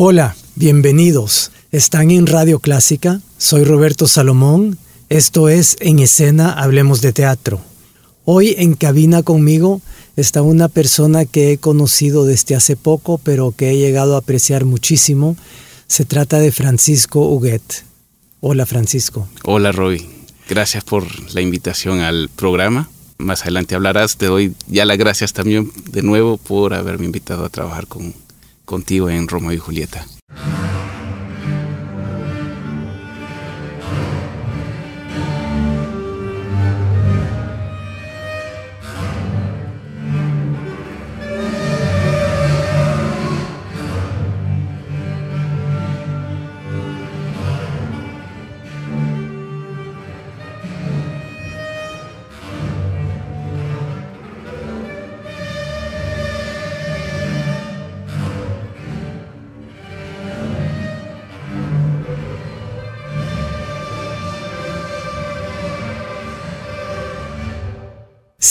Hola, bienvenidos. Están en Radio Clásica. Soy Roberto Salomón. Esto es En Escena Hablemos de Teatro. Hoy en cabina conmigo está una persona que he conocido desde hace poco, pero que he llegado a apreciar muchísimo. Se trata de Francisco Huguet. Hola Francisco. Hola Roy. Gracias por la invitación al programa. Más adelante hablarás. Te doy ya las gracias también de nuevo por haberme invitado a trabajar con, contigo en Romeo y Julieta.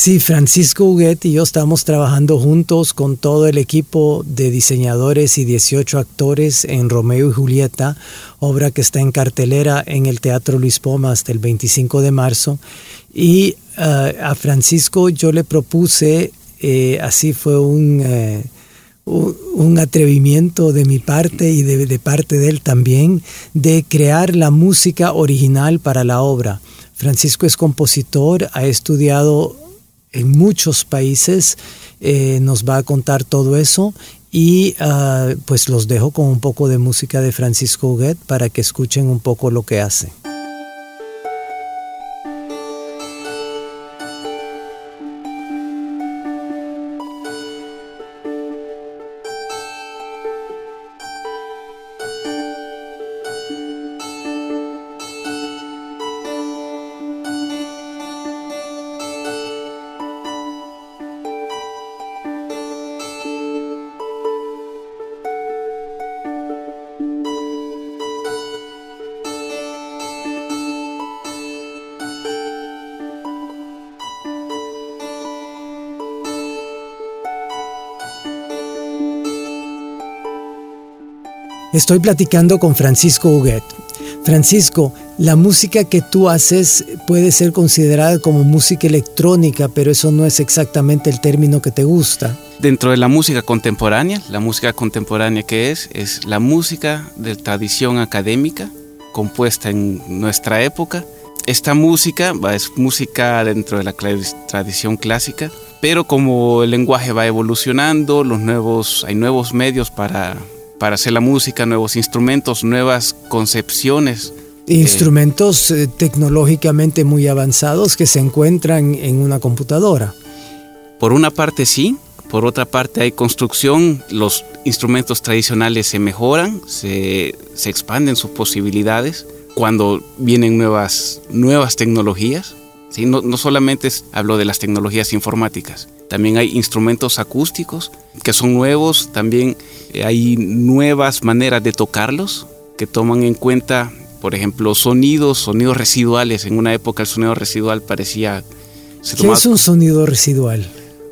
Sí, Francisco Huguet y yo estamos trabajando juntos con todo el equipo de diseñadores y 18 actores en Romeo y Julieta, obra que está en cartelera en el Teatro Luis Poma hasta el 25 de marzo. Y uh, a Francisco yo le propuse, eh, así fue un, eh, un atrevimiento de mi parte y de, de parte de él también, de crear la música original para la obra. Francisco es compositor, ha estudiado en muchos países, eh, nos va a contar todo eso y uh, pues los dejo con un poco de música de Francisco Huguet para que escuchen un poco lo que hace. Estoy platicando con Francisco Huguet. Francisco, la música que tú haces puede ser considerada como música electrónica, pero eso no es exactamente el término que te gusta. Dentro de la música contemporánea, la música contemporánea que es, es la música de tradición académica, compuesta en nuestra época. Esta música es música dentro de la tradición clásica, pero como el lenguaje va evolucionando, los nuevos, hay nuevos medios para para hacer la música, nuevos instrumentos, nuevas concepciones. Instrumentos eh, tecnológicamente muy avanzados que se encuentran en una computadora. Por una parte sí, por otra parte hay construcción, los instrumentos tradicionales se mejoran, se, se expanden sus posibilidades cuando vienen nuevas, nuevas tecnologías. ¿Sí? No, no solamente hablo de las tecnologías informáticas, también hay instrumentos acústicos que son nuevos, también eh, hay nuevas maneras de tocarlos que toman en cuenta, por ejemplo, sonidos, sonidos residuales. En una época el sonido residual parecía... ¿Qué es un sonido residual?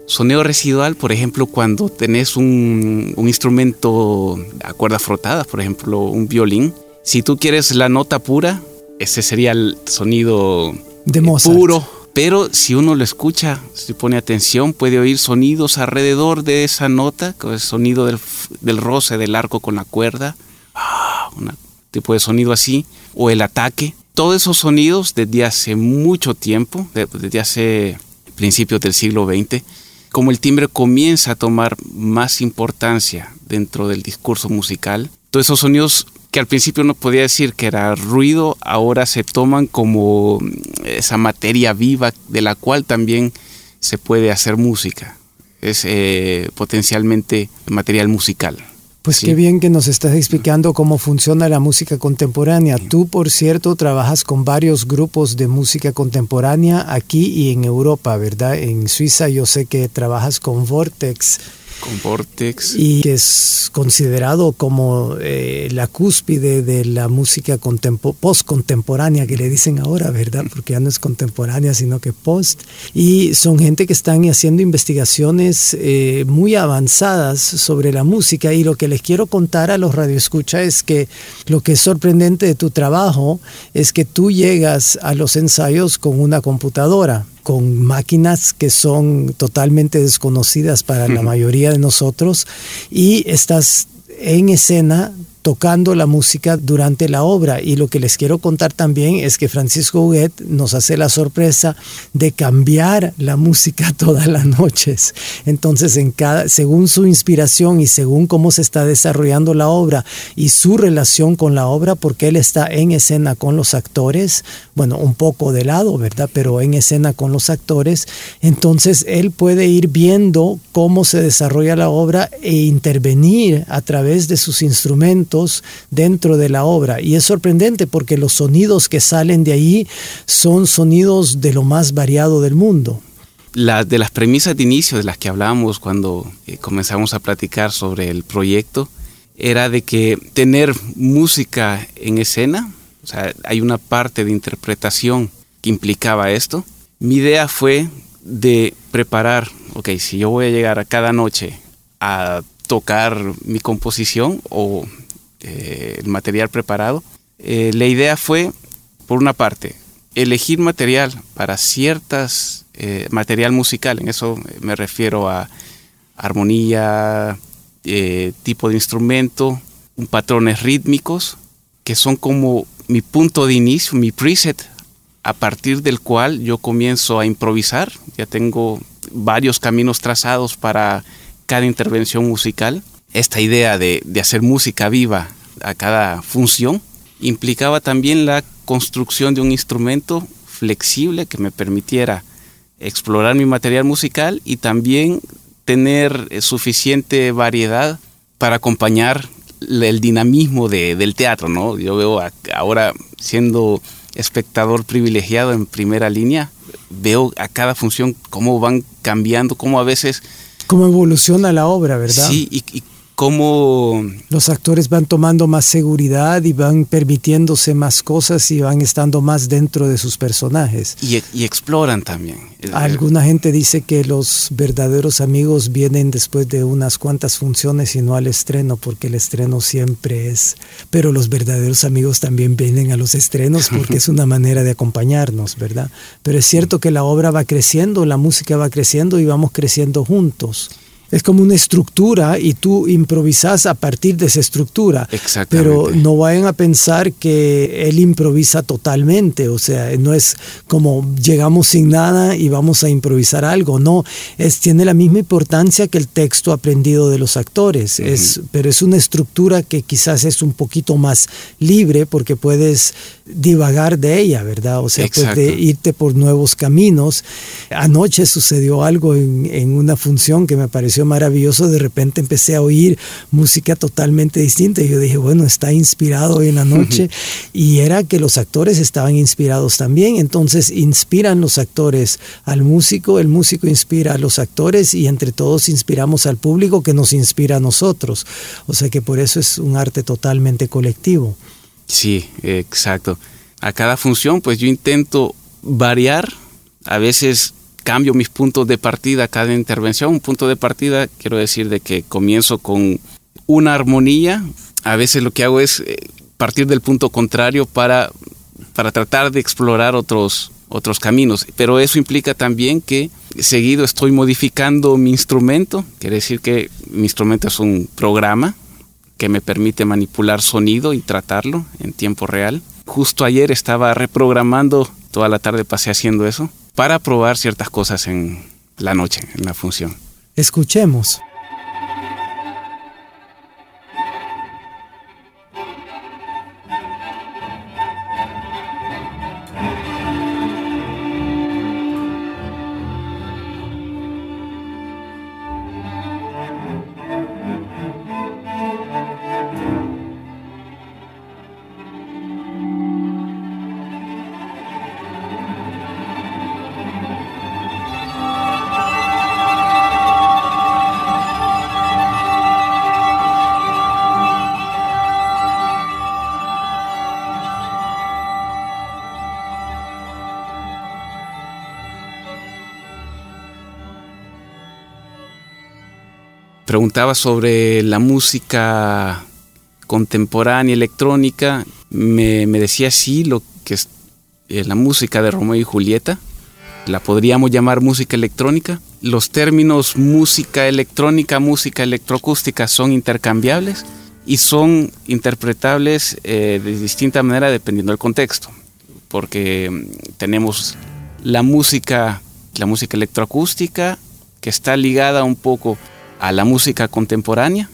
Sonido residual, por ejemplo, cuando tenés un, un instrumento a cuerdas frotadas, por ejemplo, un violín. Si tú quieres la nota pura, ese sería el sonido de Mozart. puro, pero si uno lo escucha, si pone atención, puede oír sonidos alrededor de esa nota, el sonido del, del roce del arco con la cuerda, ah, un tipo de sonido así, o el ataque. Todos esos sonidos desde hace mucho tiempo, desde hace principios del siglo XX, como el timbre comienza a tomar más importancia dentro del discurso musical, todos esos sonidos que al principio no podía decir que era ruido, ahora se toman como esa materia viva de la cual también se puede hacer música. Es eh, potencialmente material musical. Pues qué bien que nos estás explicando cómo funciona la música contemporánea. Tú, por cierto, trabajas con varios grupos de música contemporánea aquí y en Europa, ¿verdad? En Suiza yo sé que trabajas con Vortex con Vortex. Y que es considerado como eh, la cúspide de la música post-contemporánea que le dicen ahora, ¿verdad? Porque ya no es contemporánea, sino que post. Y son gente que están haciendo investigaciones eh, muy avanzadas sobre la música. Y lo que les quiero contar a los radioescuchas es que lo que es sorprendente de tu trabajo es que tú llegas a los ensayos con una computadora con máquinas que son totalmente desconocidas para la mayoría de nosotros y estás en escena tocando la música durante la obra. Y lo que les quiero contar también es que Francisco Huguet nos hace la sorpresa de cambiar la música todas las noches. Entonces, en cada, según su inspiración y según cómo se está desarrollando la obra y su relación con la obra, porque él está en escena con los actores, bueno, un poco de lado, ¿verdad? Pero en escena con los actores, entonces él puede ir viendo cómo se desarrolla la obra e intervenir a través de sus instrumentos dentro de la obra. Y es sorprendente porque los sonidos que salen de ahí son sonidos de lo más variado del mundo. La, de las premisas de inicio de las que hablábamos cuando eh, comenzamos a platicar sobre el proyecto, era de que tener música en escena, o sea, hay una parte de interpretación que implicaba esto. Mi idea fue de preparar, ok, si yo voy a llegar a cada noche a tocar mi composición o eh, el material preparado. Eh, la idea fue, por una parte, elegir material para ciertas, eh, material musical, en eso me refiero a armonía, tipo de instrumento, patrones rítmicos, que son como mi punto de inicio, mi preset, a partir del cual yo comienzo a improvisar. Ya tengo varios caminos trazados para cada intervención musical esta idea de, hacer música viva a cada función implicaba también la construcción de un instrumento flexible que me permitiera explorar mi material musical y también tener eh, suficiente variedad para acompañar el dinamismo del teatro, ¿no? Yo veo ahora siendo espectador privilegiado en primera línea, veo a cada función cómo van cambiando, cómo a veces... Cómo evoluciona la obra, ¿verdad? Sí, y, y cómo... Los actores van tomando más seguridad y van permitiéndose más cosas y van estando más dentro de sus personajes. Y, exploran también. Alguna gente dice que los verdaderos amigos vienen después de unas cuantas funciones y no al estreno, porque el estreno siempre es... Pero los verdaderos amigos también vienen a los estrenos porque es una manera de acompañarnos, ¿verdad? Pero es cierto que la obra va creciendo, la música va creciendo y vamos creciendo juntos es como una estructura y tú improvisas a partir de esa estructura. Pero no vayan a pensar que él improvisa totalmente, o sea, no es como llegamos sin nada y vamos a improvisar algo, no, es, tiene la misma importancia que el texto aprendido de los actores, es, pero es una estructura que quizás es un poquito más libre porque puedes divagar de ella, ¿verdad? O sea, puedes irte por nuevos caminos. Anoche sucedió algo en, en una función que me pareció maravilloso, de repente empecé a oír música totalmente distinta y yo dije, bueno, está inspirado hoy en la noche y era que los actores estaban inspirados también, entonces inspiran los actores al músico, el músico inspira a los actores y entre todos inspiramos al público que nos inspira a nosotros, o sea que por eso es un arte totalmente colectivo. Sí, exacto. A cada función pues yo intento variar, a veces cambio mis puntos de partida cada intervención. Un punto de partida quiero decir de que comienzo con una armonía. A veces lo que hago es eh, partir del punto contrario para, para tratar de explorar otros, otros caminos. Pero eso implica también que seguido estoy modificando mi instrumento. Quiere decir que mi instrumento es un programa que me permite manipular sonido y tratarlo en tiempo real. Justo ayer estaba reprogramando, toda la tarde pasé haciendo eso para probar ciertas cosas en la noche, en la función. Escuchemos. Preguntaba sobre la música contemporánea electrónica, me, decía sí, lo que es eh, la música de Romeo y Julieta, la podríamos llamar música electrónica. Los términos música electrónica, música electroacústica son intercambiables y son interpretables eh, de distinta manera dependiendo del contexto, porque mm, tenemos la música, la música electroacústica que está ligada un poco a la música contemporánea.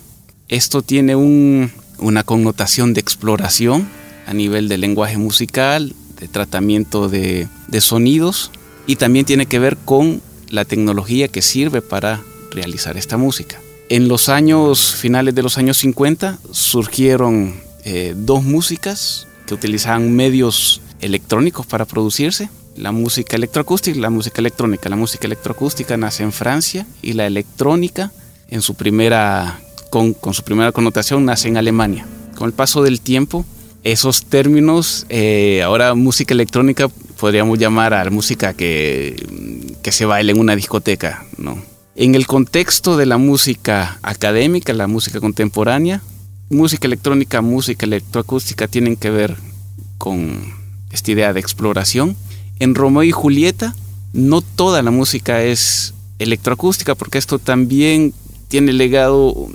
Esto tiene una connotación de exploración a nivel del lenguaje musical, de tratamiento de, de sonidos y también tiene que ver con la tecnología que sirve para realizar esta música. En los años finales de los años 50 surgieron eh, dos músicas que utilizaban medios electrónicos para producirse. La música electroacústica la música electrónica. La música electroacústica nace en Francia y la electrónica en su primera, con, su primera connotación nace en Alemania. Con el paso del tiempo, esos términos, eh, ahora música electrónica podríamos llamar a la música que, que se baila en una discoteca, ¿no? En el contexto de la música académica, la música contemporánea, música electrónica, música electroacústica tienen que ver con esta idea de exploración. En Romeo y Julieta, no toda la música es electroacústica, porque esto también tiene legado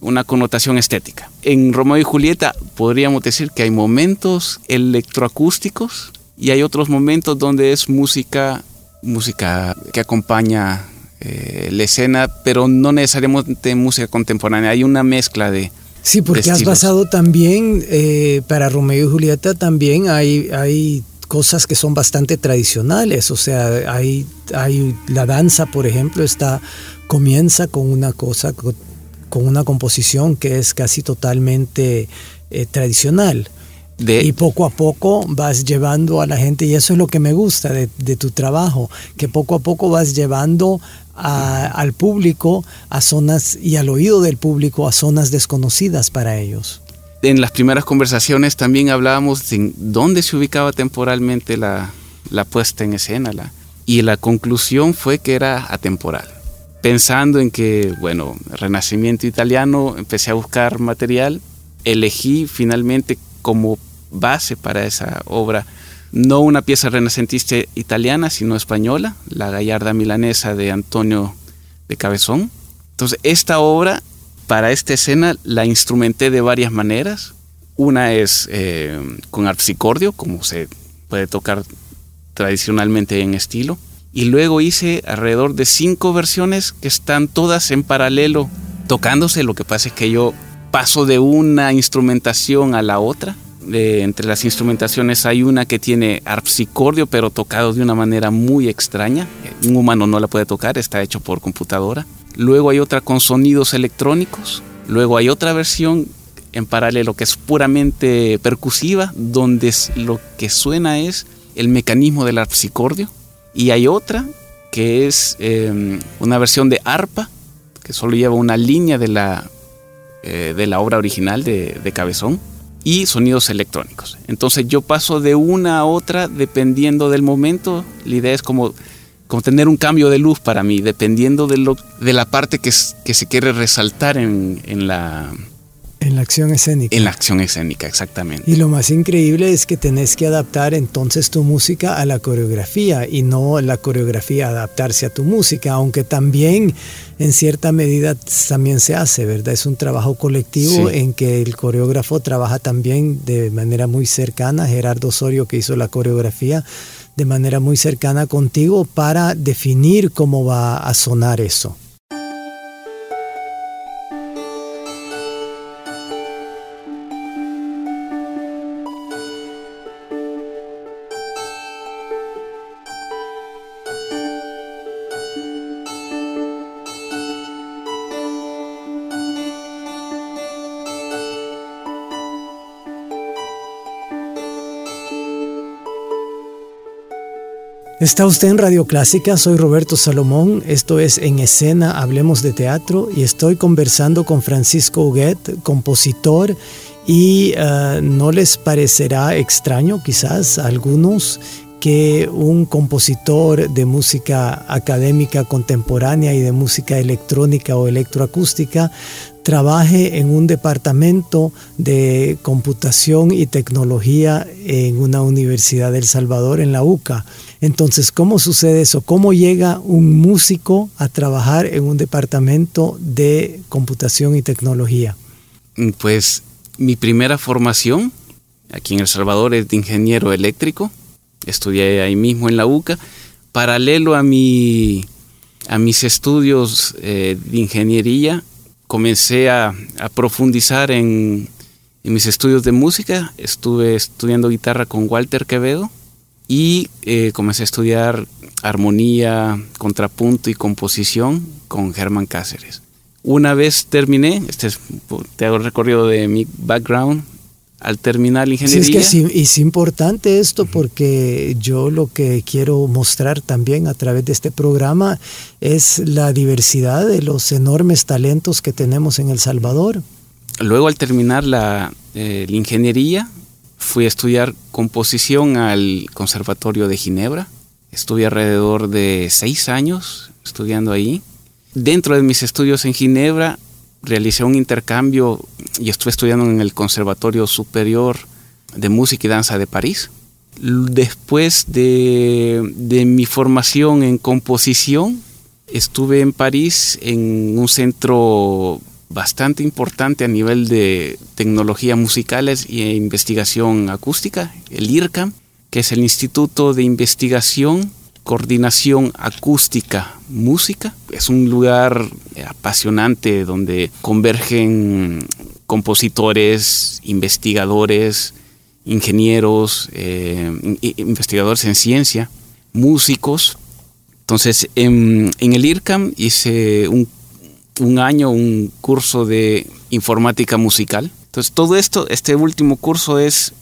una connotación estética. En Romeo y Julieta podríamos decir que hay momentos electroacústicos y hay otros momentos donde es música, música que acompaña eh, la escena, pero no necesariamente música contemporánea. Hay una mezcla de... Sí, porque has basado también, eh, para Romeo y Julieta también hay, hay cosas que son bastante tradicionales, o sea, hay, hay la danza, por ejemplo, está, comienza con una cosa, con una composición que es casi totalmente eh, tradicional y poco a poco vas llevando a la gente, y eso es lo que me gusta de, tu trabajo, que poco a poco vas llevando al público a zonas y al oído del público a zonas desconocidas para ellos. En las primeras conversaciones también hablábamos de dónde se ubicaba temporalmente la, puesta en escena, la, y la conclusión fue que era atemporal. Pensando en que, bueno, Renacimiento italiano, empecé a buscar material, elegí finalmente como base para esa obra, no una pieza renacentista italiana, sino española, La Gallarda Milanesa de Antonio de Cabezón. Entonces, esta obra, para esta escena, la instrumenté de varias maneras. Una es eh, con arpsicordio, como se puede tocar tradicionalmente en estilo. Y luego hice alrededor de cinco versiones que están todas en paralelo tocándose. Lo que pasa es que yo paso de una instrumentación a la otra entre las instrumentaciones hay una que tiene arpsicordio, pero tocado de una manera muy extraña. Un humano no la puede tocar, está hecho por computadora. Luego hay otra con sonidos electrónicos. Luego hay otra versión en paralelo que es puramente percusiva, donde lo que suena es el mecanismo del arpsicordio. Y hay otra que es em, una versión de arpa, que solo lleva una línea de la, eh, de la obra original de Cabezón y sonidos electrónicos. Entonces yo paso de una a otra dependiendo del momento. La idea es como, como tener un cambio de luz para mí, dependiendo de, lo, de la parte que, que se quiere resaltar en, en la, en la acción escénica. En la acción escénica, exactamente. Y lo más increíble es que tenés que adaptar entonces tu música a la coreografía y no la coreografía adaptarse a tu música, aunque también en cierta medida también se hace, ¿verdad? Es un trabajo colectivo en que el coreógrafo trabaja también de manera muy cercana, Gerardo Osorio que hizo la coreografía, de manera muy cercana contigo para definir cómo va a sonar eso. Está usted en Radio Clásica, soy Roberto Salomón, esto es En Escena, Hablemos de Teatro y estoy conversando con Francisco Huguet, compositor y eh, no les parecerá extraño quizás a algunos que un compositor de música académica contemporánea y de música electrónica o electroacústica trabaje en un departamento de computación y tecnología en una universidad del Salvador, en la UCA. Entonces, ¿cómo sucede eso? ¿Cómo llega un músico a trabajar en un departamento de computación y tecnología? Pues mi primera formación aquí en El Salvador es de ingeniero eléctrico estudié ahí mismo en la UCA, paralelo a, mi, a mis estudios eh, de ingeniería, comencé a, profundizar en, mis estudios de música, estuve estudiando guitarra con Walter Quevedo y eh, comencé a estudiar armonía, contrapunto y composición con Germán Cáceres. Una vez terminé, este es, te hago el recorrido de mi background, al terminar la ingeniería. Sí, es que es, importante esto porque yo lo que quiero mostrar también a través de este programa es la diversidad de los enormes talentos que tenemos en El Salvador. Luego al terminar la, eh, la ingeniería fui a estudiar composición al Conservatorio de Ginebra. Estuve alrededor de seis años estudiando ahí. Dentro de mis estudios en Ginebra realicé un intercambio y estuve estudiando en el Conservatorio Superior de Música y Danza de París. Después de, mi formación en composición, estuve en París en un centro bastante importante a nivel de tecnologías musicales e investigación acústica, el IRCAM, que es el Instituto de Investigación coordinación acústica música. Es un lugar apasionante donde convergen compositores, investigadores, ingenieros, eh, investigadores en ciencia, músicos. Entonces, en, el IRCAM hice un, un, año, un curso de informática musical. Entonces, todo esto, este último curso es,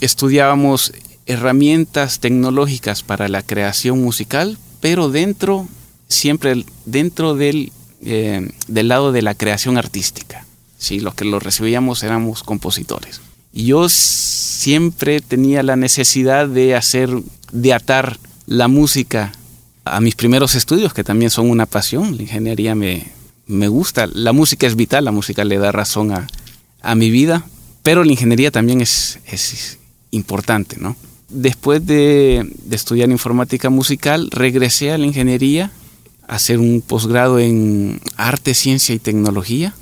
estudiábamos herramientas tecnológicas para la creación musical, pero dentro, siempre dentro del, eh, del lado de la creación artística. ¿sí? Los que lo recibíamos éramos compositores. Y yo siempre tenía la necesidad de hacer, de atar la música a mis primeros estudios, que también son una pasión. La ingeniería me, me gusta. La música es vital, la música le da razón a, a mi vida, pero la ingeniería también es, es importante, ¿no? Después de, estudiar informática musical, regresé a la ingeniería a hacer un posgrado en arte, ciencia y tecnología.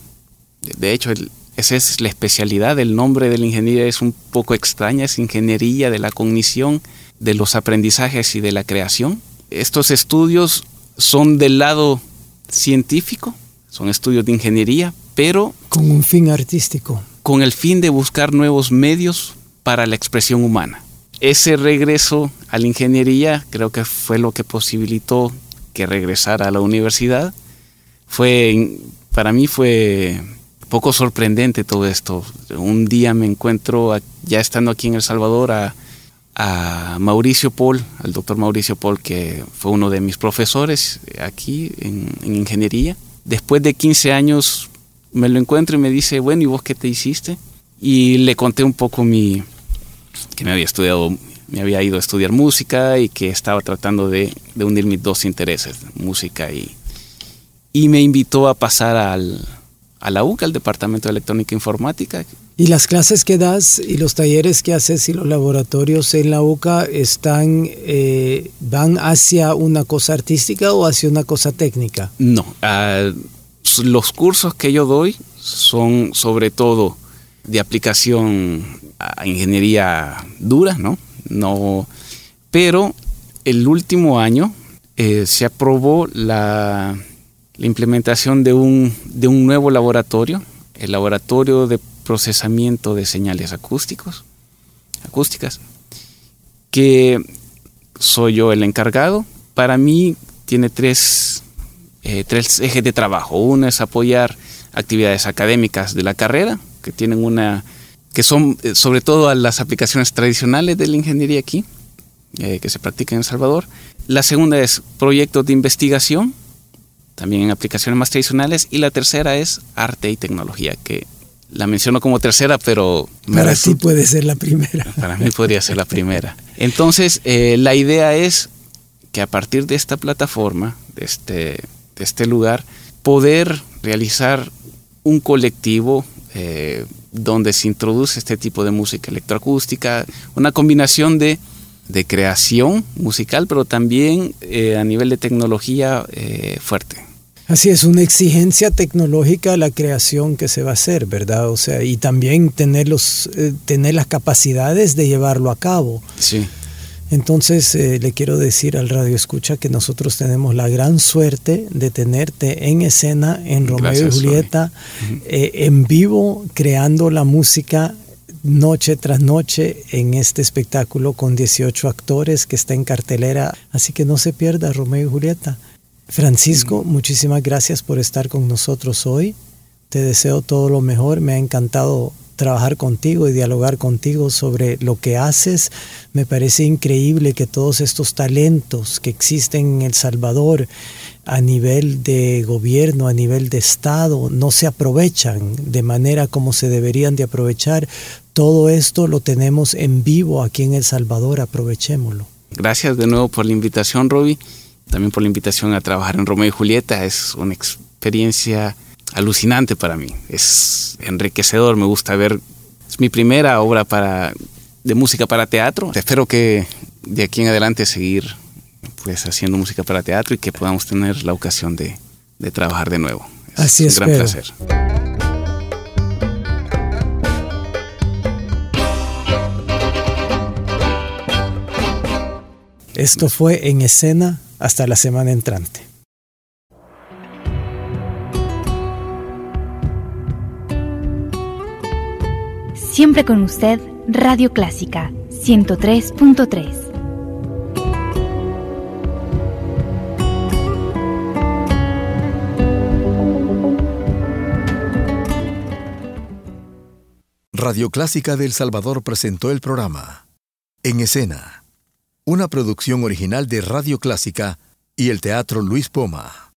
De hecho, esa es la especialidad. El nombre de la ingeniería es un poco extraña, es ingeniería de la cognición, de los aprendizajes y de la creación. Estos estudios son del lado científico, son estudios de ingeniería, pero... Con un fin artístico. Con el fin de buscar nuevos medios para la expresión humana ese regreso a la ingeniería creo que fue lo que posibilitó que regresara a la universidad. Fue, para mí fue poco sorprendente todo esto. Un día me encuentro, ya estando aquí en El Salvador, a, Mauricio Paul, al doctor Mauricio Paul, que fue uno de mis profesores aquí en, en, ingeniería. Después de 15 años me lo encuentro y me dice, bueno, ¿y vos qué te hiciste? Y le conté un poco mi, que me había estudiado, me había ido a estudiar música y que estaba tratando de, unir mis dos intereses, música y, y me invitó a pasar al, a la UCA, al Departamento de Electrónica e Informática. ¿Y las clases que das y los talleres que haces y los laboratorios en la UCA están, eh, van hacia una cosa artística o hacia una cosa técnica? No, ah, los cursos que yo doy son sobre todo de aplicación ingeniería dura, ¿no? no pero el último año eh, se aprobó la, la implementación de un, de un, nuevo laboratorio, el laboratorio de procesamiento de señales acústicos, acústicas, que soy yo el encargado. Para mí tiene tres, eh, tres ejes de trabajo. Uno es apoyar actividades académicas de la carrera, que tienen una que son eh, sobre todo a las aplicaciones tradicionales de la ingeniería aquí, eh, que se practica en El Salvador. La segunda es proyectos de investigación, también en aplicaciones más tradicionales. Y la tercera es arte y tecnología, que la menciono como tercera, pero... Para ti puede ser la primera. Para mí podría ser la primera. Entonces, eh, la idea es que a partir de esta plataforma, de este, de este lugar, poder realizar un colectivo eh, donde se introduce este tipo de música electroacústica, una combinación de, de creación musical, pero también eh, a nivel de tecnología fuerte. Así es, una exigencia tecnológica la creación que se va a hacer, ¿verdad? O sea, y también tener, los, eh, tener las capacidades de llevarlo a cabo. Sí. Entonces eh, le quiero decir al radio escucha que nosotros tenemos la gran suerte de tenerte en escena en Romeo y Julieta, eh, en vivo, creando la música noche tras noche en este espectáculo con 18 actores que está en cartelera. Así que no se pierda Romeo y Julieta. Francisco, muchísimas gracias por estar con nosotros hoy. Te deseo todo lo mejor. Me ha encantado trabajar contigo y dialogar contigo sobre lo que haces. Me parece increíble que todos estos talentos que existen en El Salvador a nivel de gobierno, a nivel de Estado, no se aprovechan de manera como se deberían de aprovechar. Todo esto lo tenemos en vivo aquí en El Salvador, aprovechémoslo. Gracias de nuevo por la invitación, Roby también por la invitación a trabajar en Romeo y Julieta. Es una experiencia alucinante para mí. Es enriquecedor, me gusta ver. Es mi primera obra para, de música para teatro. Espero que de aquí en adelante seguir pues haciendo música para teatro y que podamos tener la ocasión de, de trabajar de nuevo. Es Así es. Un gran placer. Esto fue en escena hasta la semana entrante. Siempre con usted, Radio Clásica 103.3. Radio Clásica de El Salvador presentó el programa En Escena una producción original de Radio Clásica y el Teatro Luis Poma.